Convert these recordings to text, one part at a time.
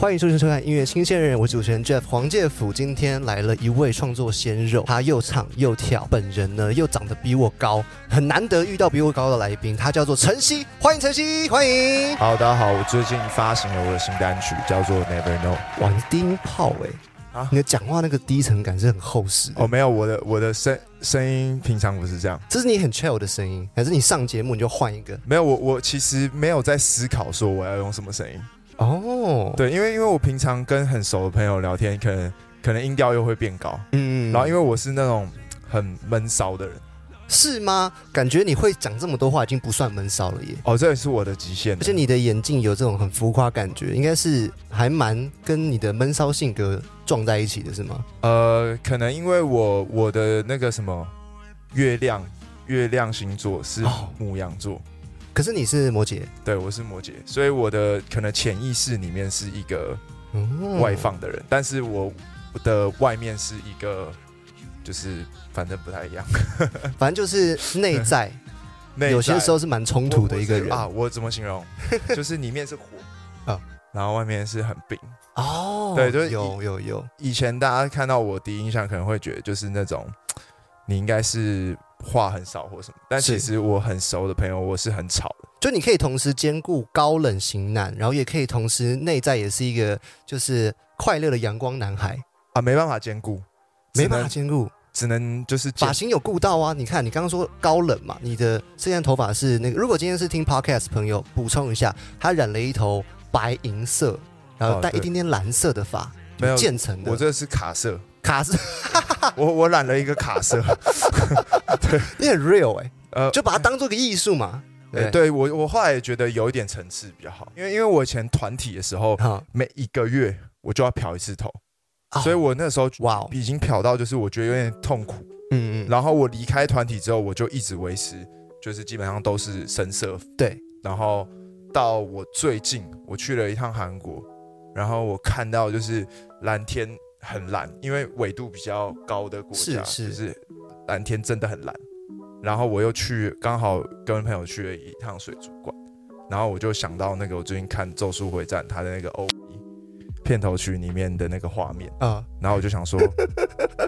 欢迎收听收看音乐新鲜人，我是主持人 Jeff 黄介甫。今天来了一位创作鲜肉，他又唱又跳，本人呢又长得比我高，很难得遇到比我高的来宾。他叫做晨曦，欢迎晨曦，欢迎。好，大家好，我最近发行了我的新单曲，叫做 Never Know。哇，你低音炮哎，啊，你的讲话那个低沉感是很厚实。哦，没有，我的我的声声音平常不是这样，这是你很 chill 的声音，还是你上节目你就换一个？没有，我我其实没有在思考说我要用什么声音。哦，对，因为因为我平常跟很熟的朋友聊天，可能可能音调又会变高，嗯，然后因为我是那种很闷骚的人，是吗？感觉你会讲这么多话，已经不算闷骚了耶。哦，这也是我的极限。而且你的眼镜有这种很浮夸感觉，应该是还蛮跟你的闷骚性格撞在一起的，是吗？呃，可能因为我我的那个什么月亮月亮星座是母羊座。可是你是摩羯，对，我是摩羯，所以我的可能潜意识里面是一个外放的人，但是我的外面是一个，就是反正不太一样，反正就是 内在，有些时候是蛮冲突的一个人啊。我怎么形容？就是里面是火啊，然后外面是很冰哦。对，就是有有有。以前大家看到我第一印象可能会觉得就是那种，你应该是。话很少或什么，但其实我很熟的朋友，我是很吵的。就你可以同时兼顾高冷型男，然后也可以同时内在也是一个就是快乐的阳光男孩啊，没办法兼顾，没办法兼顾，只能就是发型有顾到啊。你看，你刚刚说高冷嘛，你的现在头发是那个。如果今天是听 podcast 朋友补充一下，他染了一头白银色，然后带一点点蓝色的发，没有渐层的。我这是卡色。卡色，我我染了一个卡色，对，你很 real 哎，呃，就把它当做个艺术嘛。对，对我我后来也觉得有一点层次比较好，因为因为我以前团体的时候，每一个月我就要漂一次头，所以我那时候哇，已经漂到就是我觉得有点痛苦，嗯嗯。然后我离开团体之后，我就一直维持，就是基本上都是深色。对，然后到我最近我去了一趟韩国，然后我看到就是蓝天。很蓝，因为纬度比较高的国家，就是蓝天真的很蓝。然后我又去，刚好跟朋友去了一趟水族馆，然后我就想到那个我最近看《咒术回战》它的那个 O 片头曲里面的那个画面啊，然后我就想说，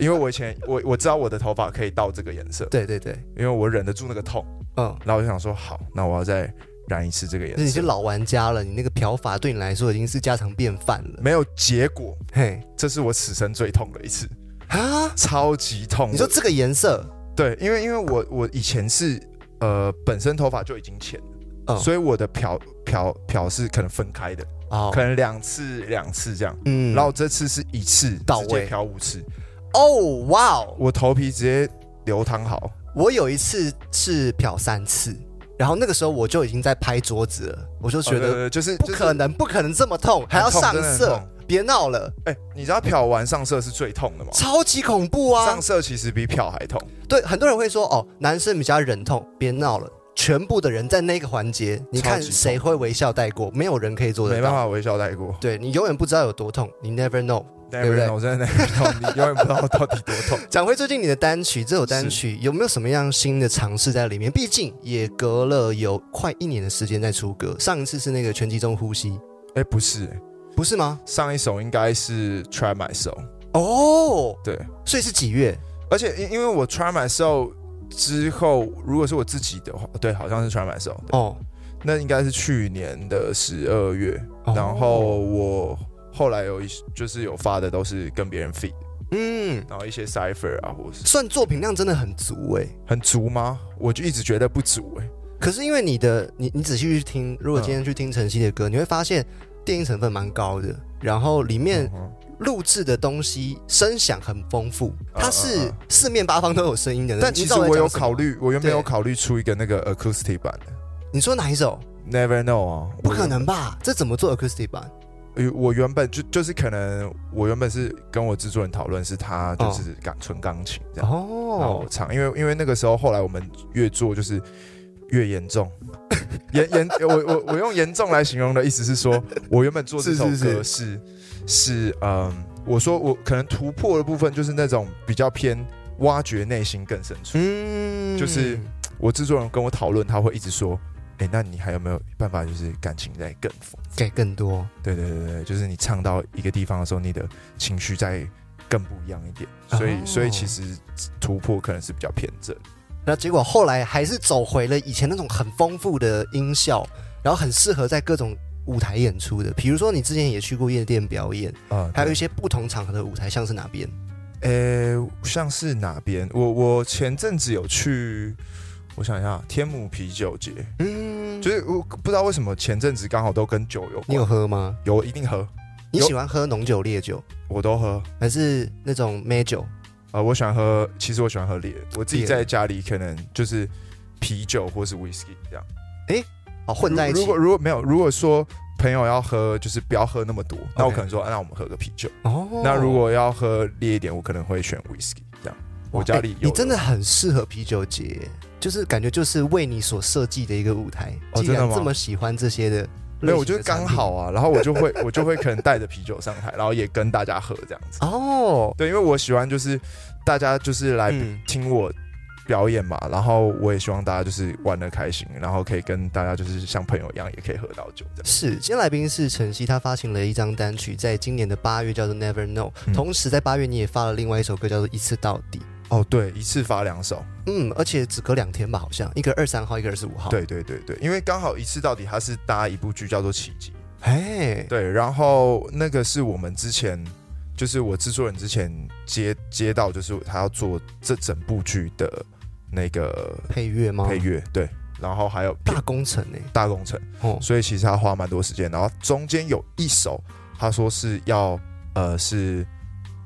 因为我以前我我知道我的头发可以到这个颜色，对对对，因为我忍得住那个痛，嗯，然后我就想说，好，那我要再。染一次这个颜色，你是老玩家了，你那个漂法对你来说已经是家常便饭了。没有结果，嘿，这是我此生最痛的一次。啊，超级痛。你说这个颜色，对，因为因为我我以前是呃本身头发就已经浅了，所以我的漂漂漂是可能分开的，哦，可能两次两次这样，嗯，然后这次是一次到位。漂五次，哦哇哦，我头皮直接流淌好。我有一次是漂三次。然后那个时候我就已经在拍桌子了，我就觉得就是不可能，不可能这么痛，还要上色，别闹了。哎，你知道漂完上色是最痛的吗？超级恐怖啊！上色其实比漂还痛。对，很多人会说哦，男生比较忍痛，别闹了。全部的人在那个环节，你看谁会微笑带过？没有人可以做得到，没办法微笑带过。对你永远不知道有多痛，你 never know。对不对？我真的痛，你永远不知道到底多痛。讲回最近你的单曲，这首单曲有没有什么样新的尝试在里面？毕竟也隔了有快一年的时间在出歌，上一次是那个全集中呼吸。哎，不是，不是吗？上一首应该是 Try My Soul。哦，对，所以是几月？而且因因为我 Try My Soul 之后，如果是我自己的话，对，好像是 Try My Soul。哦，那应该是去年的十二月，然后我。后来有一就是有发的都是跟别人 feed，嗯，然后一些 cipher 啊，或是算作品量真的很足哎，很足吗？我就一直觉得不足哎。可是因为你的你你仔细去听，如果今天去听晨曦的歌，你会发现电音成分蛮高的，然后里面录制的东西声响很丰富，它是四面八方都有声音的。但其实我有考虑，我原本有考虑出一个那个 acoustic 版的。你说哪一首？Never know 啊？不可能吧？这怎么做 acoustic 版？我原本就就是可能，我原本是跟我制作人讨论，是他就是钢纯钢琴这样，然后我唱，因为因为那个时候后来我们越做就是越严重，严严我我我用严重来形容的意思是说，我原本做这首歌是是嗯，我说我可能突破的部分就是那种比较偏挖掘内心更深处，嗯，就是我制作人跟我讨论，他会一直说。哎，那你还有没有办法，就是感情再更丰，给更多？对对对对，就是你唱到一个地方的时候，你的情绪再更不一样一点。所以，所以其实突破可能是比较偏正。那结果后来还是走回了以前那种很丰富的音效，然后很适合在各种舞台演出的。比如说，你之前也去过夜店表演啊，还有一些不同场合的舞台，像是哪边？呃，像是哪边？我我前阵子有去，我想一下，天母啤酒节。嗯，就是我不知道为什么前阵子刚好都跟酒有。你有喝吗？有，一定喝。你喜欢喝浓酒烈酒？我都喝，还是那种美酒？啊，我喜欢喝，其实我喜欢喝烈。我自己在家里可能就是啤酒或是 whisky 这样。哎，哦，混在一起。如果如果没有，如果说。朋友要喝，就是不要喝那么多。那我可能说，那我们喝个啤酒。哦。那如果要喝烈一点，我可能会选 whisky 这样。我家里有。你真的很适合啤酒节，就是感觉就是为你所设计的一个舞台。哦，真的吗？这么喜欢这些的，没有，我觉得刚好啊。然后我就会，我就会可能带着啤酒上台，然后也跟大家喝这样子。哦。对，因为我喜欢就是大家就是来听我。表演嘛，然后我也希望大家就是玩的开心，然后可以跟大家就是像朋友一样，也可以喝到酒。是，今天来宾是晨曦，他发行了一张单曲，在今年的八月叫做《Never Know》，同时在八月你也发了另外一首歌叫做《一次到底》。哦，对，一次发两首，嗯，而且只隔两天吧，好像一个二三号，一个二十五号。对对对对，因为刚好一次到底它是搭一部剧叫做《奇迹》，哎，对，然后那个是我们之前。就是我制作人之前接接到，就是他要做这整部剧的那个配乐吗？配乐对，然后还有大工程呢，大工程哦，所以其实他花蛮多时间。然后中间有一首，他说是要呃是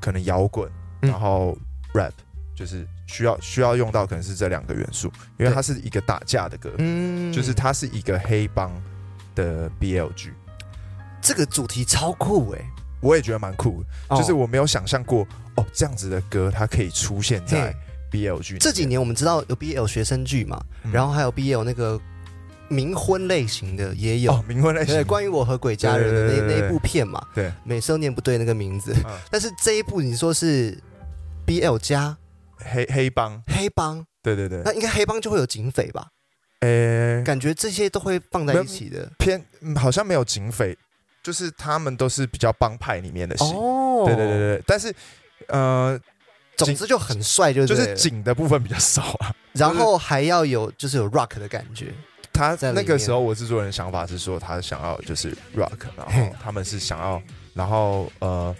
可能摇滚，然后 rap，就是需要需要用到可能是这两个元素，因为它是一个打架的歌，嗯，就是它是一个黑帮的 BL 剧，这个主题超酷哎。我也觉得蛮酷，就是我没有想象过哦，这样子的歌它可以出现在 BL 剧。这几年我们知道有 BL 学生剧嘛，然后还有 BL 那个冥婚类型的也有冥婚类型，关于我和鬼家人的那那一部片嘛。对，每次都念不对那个名字，但是这一部你说是 BL 加黑黑帮，黑帮，对对对，那应该黑帮就会有警匪吧？呃，感觉这些都会放在一起的，偏好像没有警匪。就是他们都是比较帮派里面的戏，对对对对。但是，呃，总之就很帅，就是就是警的部分比较少啊。然后还要有就是有 rock 的感觉。他在那个时候，我制作人想法是说，他想要就是 rock，然后他们是想要，然后呃，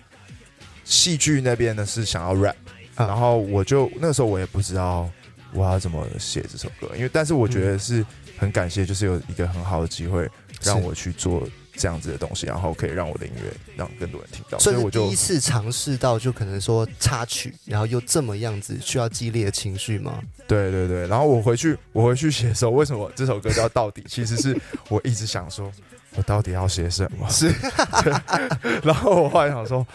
戏剧那边呢是想要 rap，然后我就那个时候我也不知道我要怎么写这首歌，因为但是我觉得是很感谢，就是有一个很好的机会让我去做。这样子的东西，然后可以让我的音乐让更多人听到，所以我就第一次尝试到，就可能说插曲，然后又这么样子需要激烈的情绪吗？对对对，然后我回去我回去写的时候，为什么这首歌叫到底？其实是我一直想说，我到底要写什么？是，然后我后来想说，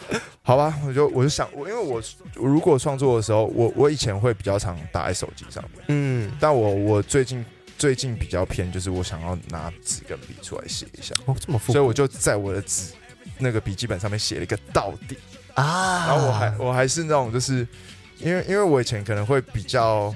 好吧，我就我就想我，因为我如果创作的时候，我我以前会比较常打在手机上面，嗯，但我我最近。最近比较偏，就是我想要拿纸跟笔出来写一下哦，这么所以我就在我的纸那个笔记本上面写了一个到底啊，然后我还我还是那种，就是因为因为我以前可能会比较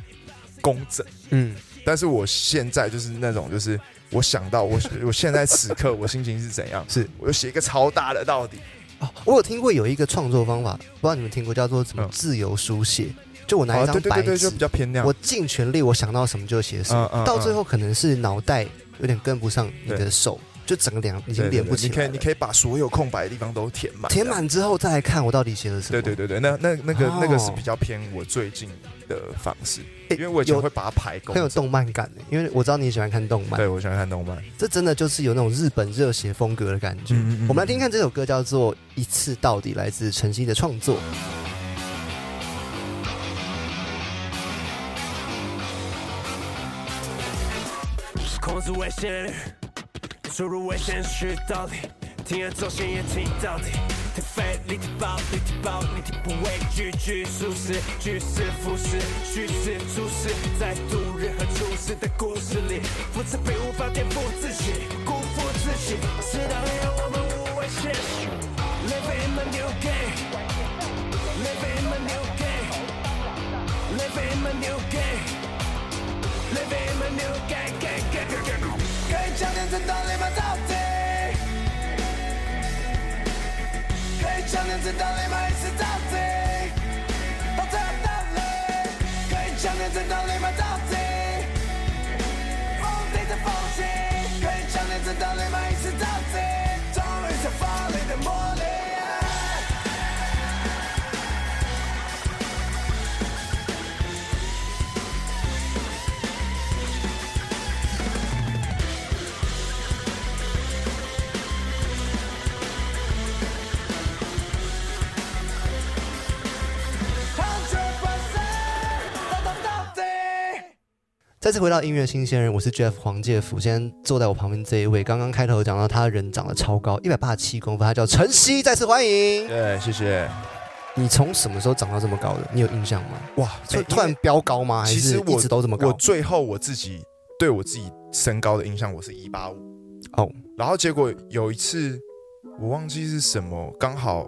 工整，嗯，但是我现在就是那种，就是我想到我我现在此刻我心情是怎样，是。我就写一个超大的到底。哦，我有听过有一个创作方法，不知道你们听过叫做什么自由书写。就我拿一张白纸，就比较偏亮我尽全力，我想到什么就写什么。到最后可能是脑袋有点跟不上你的手，就整个两已经连不起来。你可以，你可以把所有空白的地方都填满。填满之后再来看我到底写了什么。对对对对，那那那个那个是比较偏我最近的方式，因为我以前会把它排很有动漫感的，因为我知道你喜欢看动漫。对我喜欢看动漫，这真的就是有那种日本热血风格的感觉。我们来听看这首歌，叫做《一次到底》，来自晨曦的创作。控制危险，出入危险区到底，铤而走心也听到底。踢飞，你踢爆，你踢爆，你踢不畏惧，局舒适，局势服饰，虚实出世，在度日和出世的故事里，复制并无法颠覆自己，辜负自己，时代让我们无畏现实。Live in the new game，Live in the new game，Live in the new game。Living in a new 想念着到你每次到底，到这到底，可以想念着到你每。再次回到音乐新鲜人，我是 Jeff 黄介甫。现在坐在我旁边这一位，刚刚开头讲到他人长得超高，一百八十七公分，他叫晨曦。再次欢迎。对，谢谢。你从什么时候长到这么高的？你有印象吗？哇，就突然飙高吗？还是一直都这么高？我最后我自己对我自己身高的印象，我是一八五。哦，然后结果有一次，我忘记是什么，刚好。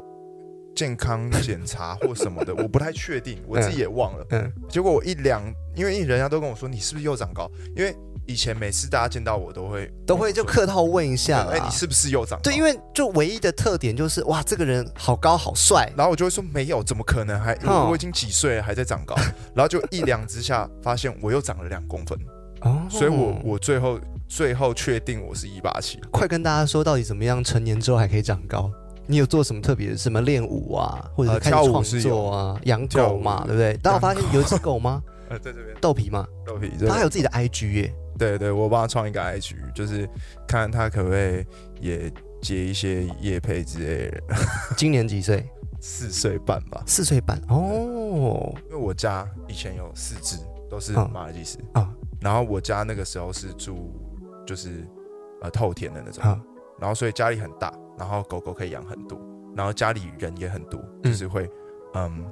健康检查或什么的，我不太确定，我自己也忘了。嗯，结果我一量，因为人家都跟我说你是不是又长高？因为以前每次大家见到我都会都会就客套问一下，哎，你是不是又长高？对，因为就唯一的特点就是哇，这个人好高好帅。然后我就会说没有，怎么可能？还我已经几岁了还在长高？然后就一量之下发现我又长了两公分。哦，所以我我最后最后确定我是一八七。快跟大家说，到底怎么样成年之后还可以长高？你有做什么特别的？什么练舞啊，或者是开始创作啊？养狗嘛，对不对？但我发现有一只狗吗？呃，在这边。豆皮吗？豆皮。它有自己的 IG 耶。对对，我帮他创一个 IG，就是看他可不可以也接一些夜配之类的。今年几岁？四岁半吧。四岁半哦。因为我家以前有四只，都是马尔济斯啊。然后我家那个时候是住就是呃透天的那种，然后所以家里很大。然后狗狗可以养很多，然后家里人也很多，就是会，嗯，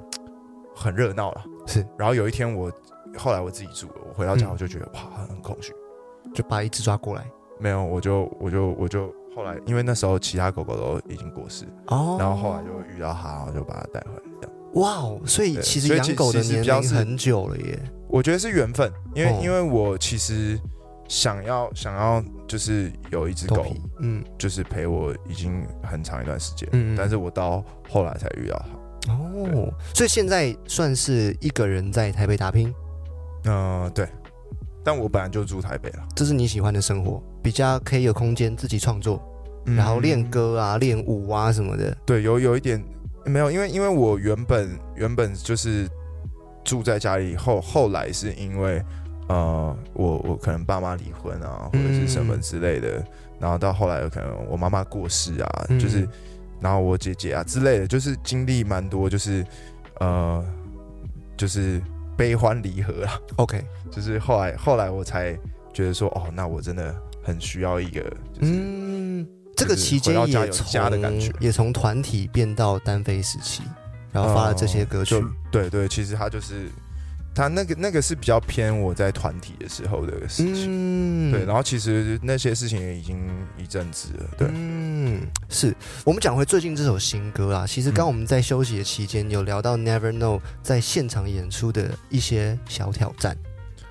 很热闹了。是。然后有一天我后来我自己住了，我回到家我就觉得哇，很空虚，就把一只抓过来。没有，我就我就我就后来，因为那时候其他狗狗都已经过世，哦，然后后来就遇到它，我就把它带回来。这样。哇哦，所以其实养狗的年龄很久了耶。我觉得是缘分，因为因为我其实。想要想要就是有一只狗，嗯，就是陪我已经很长一段时间，嗯，但是我到后来才遇到它。哦，所以现在算是一个人在台北打拼。嗯，对。但我本来就住台北了。这是你喜欢的生活，比较可以有空间自己创作，然后练歌啊、练舞啊什么的。对，有有一点没有，因为因为我原本原本就是住在家里，后后来是因为。呃，我我可能爸妈离婚啊，或者是什么之类的，然后到后来有可能我妈妈过世啊，就是，然后我姐姐啊之类的，就是经历蛮多，就是呃，就是悲欢离合啊。OK，就是后来后来我才觉得说，哦，那我真的很需要一个，嗯，这个期间也从也从团体变到单飞时期，然后发了这些歌曲。对对，其实他就是。他那个那个是比较偏我在团体的时候的事情，对，然后其实那些事情也已经一阵子了，对，嗯，是。我们讲回最近这首新歌啊，其实刚我们在休息的期间有聊到 Never Know 在现场演出的一些小挑战，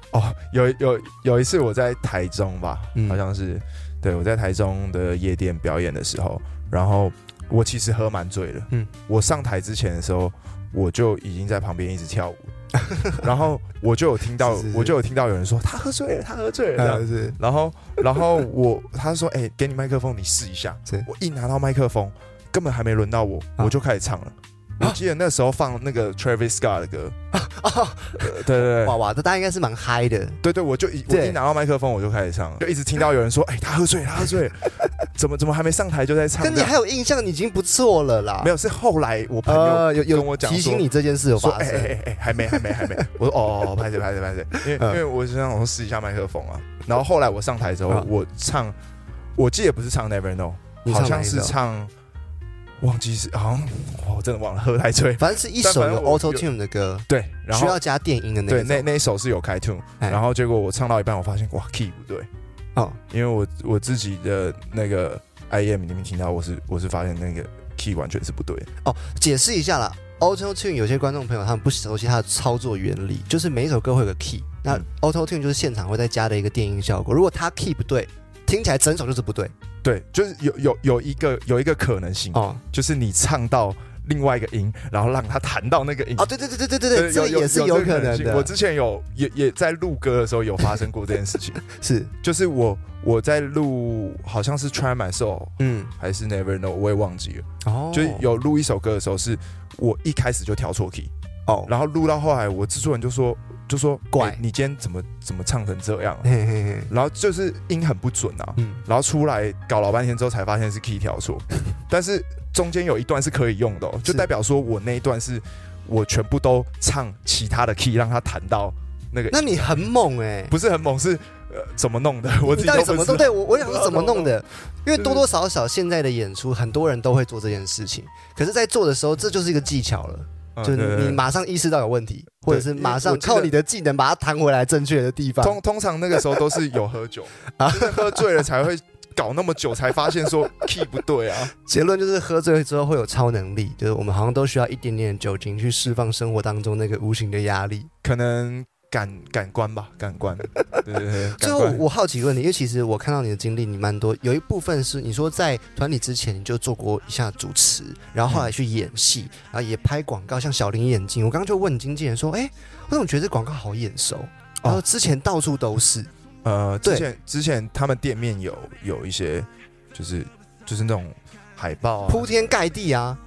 哦，有有有一次我在台中吧，好像是，对我在台中的夜店表演的时候，然后我其实喝蛮醉了，嗯，我上台之前的时候，我就已经在旁边一直跳舞。然后我就有听到，我就有听到有人说他喝醉了，他喝醉了这样子。然后，然后我他说：“哎，给你麦克风，你试一下。”我一拿到麦克风，根本还没轮到我，我就开始唱了。我记得那时候放那个 Travis Scott 的歌，对对对，哇哇，这大家应该是蛮嗨的。对对，我就一我一拿到麦克风，我就开始唱，就一直听到有人说：“哎，他喝醉，他喝醉，怎么怎么还没上台就在唱？”跟你还有印象，已经不错了啦。没有，是后来我朋友有有跟我讲提醒你这件事有发生。哎哎哎，还没还没还没。我说哦，拍谁拍谁拍谁，因为因为我是想我试一下麦克风啊。然后后来我上台之后，我唱，我记得不是唱 Never Know，好像是唱。忘记是好像我真的忘了喝太醉，反正是一首有 Auto Tune 的歌，对，然后需要加电音的那对那那一首是有开 Tune，然后结果我唱到一半，我发现哇 Key 不对。哦，因为我我自己的那个 IM 里面听到我是我是发现那个 Key 完全是不对哦。解释一下啦，Auto Tune 有些观众朋友他们不熟悉它的操作原理，就是每一首歌会有个 Key，那 Auto Tune 就是现场会再加的一个电音效果，如果它 Key 不对，听起来整首就是不对。对，就是有有有一个有一个可能性哦，就是你唱到另外一个音，然后让他弹到那个音。哦，对对对对对对对，这也是有可能的。我之前有也也在录歌的时候有发生过这件事情，是就是我我在录好像是 Try My Soul，嗯，还是 Never Know，我也忘记了。哦，就有录一首歌的时候，是我一开始就调错 key。哦，然后录到后来，我制作人就说就说怪。你今天怎么怎么唱成这样，然后就是音很不准啊，然后出来搞老半天之后才发现是 key 调错，但是中间有一段是可以用的，哦就代表说我那一段是我全部都唱其他的 key 让他弹到那个，那你很猛哎，不是很猛是呃怎么弄的？我自己怎么弄？对我我想是怎么弄的？因为多多少少现在的演出很多人都会做这件事情，可是，在做的时候这就是一个技巧了。就你马上意识到有问题，或者是马上靠你的技能把它弹回来正确的地方。通通常那个时候都是有喝酒啊，喝醉了才会搞那么久，才发现说 key 不对啊。结论就是喝醉了之后会有超能力，就是我们好像都需要一点点酒精去释放生活当中那个无形的压力，可能。感感官吧，感官。对对对。最后我好奇问你，因为其实我看到你的经历，你蛮多，有一部分是你说在团体之前你就做过一下主持，然后后来去演戏，然后也拍广告，像小林眼镜。我刚刚就问经纪人说，哎，我怎么觉得这广告好眼熟？然后之前到处都是。呃，之前之前他们店面有有一些，就是就是那种海报，铺天盖地啊，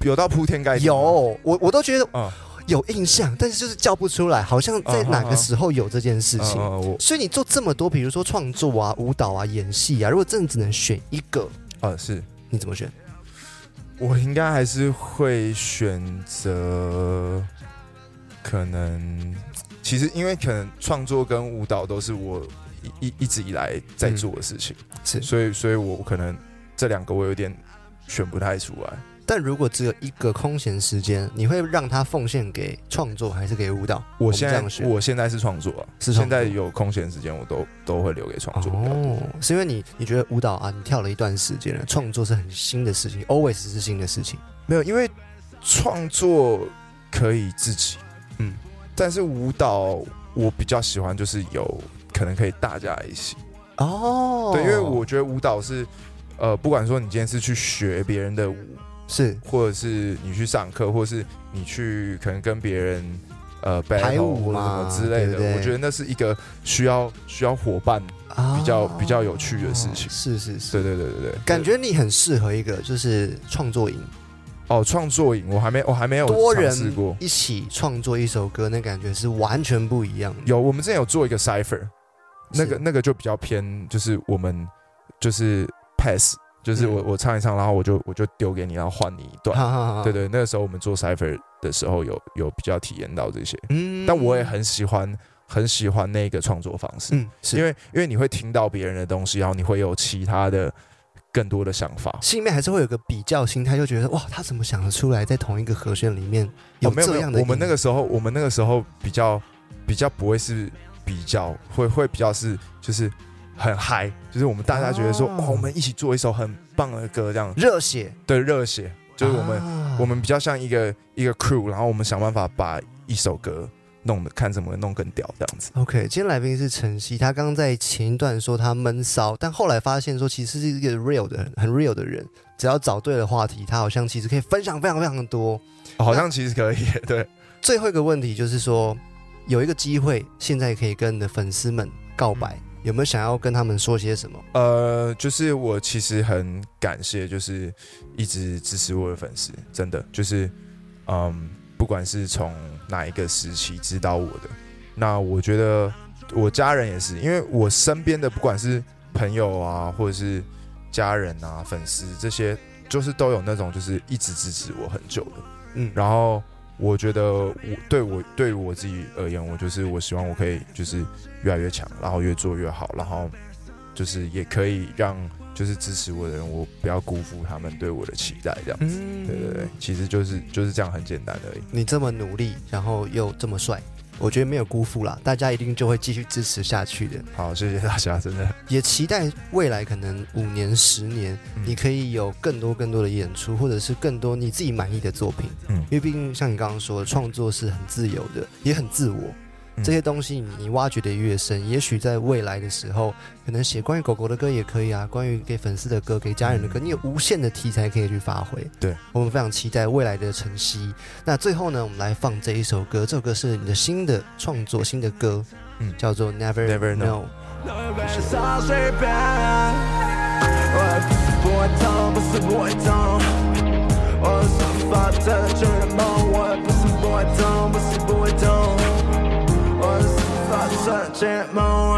有到铺天盖地。有，我我都觉得啊。有印象，但是就是叫不出来，好像在哪个时候有这件事情。所以你做这么多，比如说创作啊、舞蹈啊、演戏啊，如果真的只能选一个，啊，是你怎么选？我应该还是会选择，可能其实因为可能创作跟舞蹈都是我一一一直以来在做的事情，是，所以所以我可能这两个我有点选不太出来。但如果只有一个空闲时间，你会让他奉献给创作还是给舞蹈？我现在我现在是创作啊，是现在有空闲时间，我都都会留给创作。哦，是因为你你觉得舞蹈啊，你跳了一段时间了，创作是很新的事情，always 是新的事情。没有，因为创作可以自己，嗯，但是舞蹈我比较喜欢，就是有可能可以大家一起。哦，对，因为我觉得舞蹈是，呃，不管说你今天是去学别人的舞。是，或者是你去上课，或者是你去可能跟别人呃排舞或者什么之类的，我觉得那是一个需要需要伙伴比较比较有趣的事情。是是是，对对对对对，感觉你很适合一个就是创作营。哦，创作营我还没我还没有多人过一起创作一首歌，那感觉是完全不一样。有，我们之前有做一个 cipher，那个那个就比较偏，就是我们就是 pass。就是我我唱一唱，然后我就我就丢给你，然后换你一段。对对，那个时候我们做 cipher 的时候，有有比较体验到这些。嗯，但我也很喜欢很喜欢那个创作方式，嗯，因为因为你会听到别人的东西，然后你会有其他的更多的想法，心里面还是会有个比较心态，就觉得哇，他怎么想得出来，在同一个和弦里面有这样的？我们那个时候，我们那个时候比较比较不会是比较，会会比较是就是。很嗨，就是我们大家觉得说，哦，我们一起做一首很棒的歌，这样热血，对，热血，就是我们，我们比较像一个一个 crew，然后我们想办法把一首歌弄的，看怎么弄更屌，这样子。OK，今天来宾是陈曦，他刚刚在前一段说他闷骚，但后来发现说，其实是一个 real 的，很 real 的人，只要找对了话题，他好像其实可以分享非常非常的多，好像其实可以。对，最后一个问题就是说，有一个机会，现在可以跟你的粉丝们告白。有没有想要跟他们说些什么？呃，就是我其实很感谢，就是一直支持我的粉丝，真的就是，嗯，不管是从哪一个时期知道我的，那我觉得我家人也是，因为我身边的不管是朋友啊，或者是家人啊、粉丝这些，就是都有那种就是一直支持我很久的，嗯，然后。我觉得我对我对我自己而言，我就是我希望我可以就是越来越强，然后越做越好，然后就是也可以让就是支持我的人，我不要辜负他们对我的期待，这样子。对对对，其实就是就是这样很简单而已。你这么努力，然后又这么帅。我觉得没有辜负啦，大家一定就会继续支持下去的。好，谢谢大家，真的也期待未来可能五年、十年，你可以有更多更多的演出，或者是更多你自己满意的作品。嗯，因为毕竟像你刚刚说的，创作是很自由的，也很自我。这些东西你挖掘的越深，也许在未来的时候，可能写关于狗狗的歌也可以啊，关于给粉丝的歌、给家人的歌，你有无限的题材可以去发挥。对我们非常期待未来的晨曦。那最后呢，我们来放这一首歌，这首歌是你的新的创作，新的歌，嗯，叫做 Never Never Know。sent my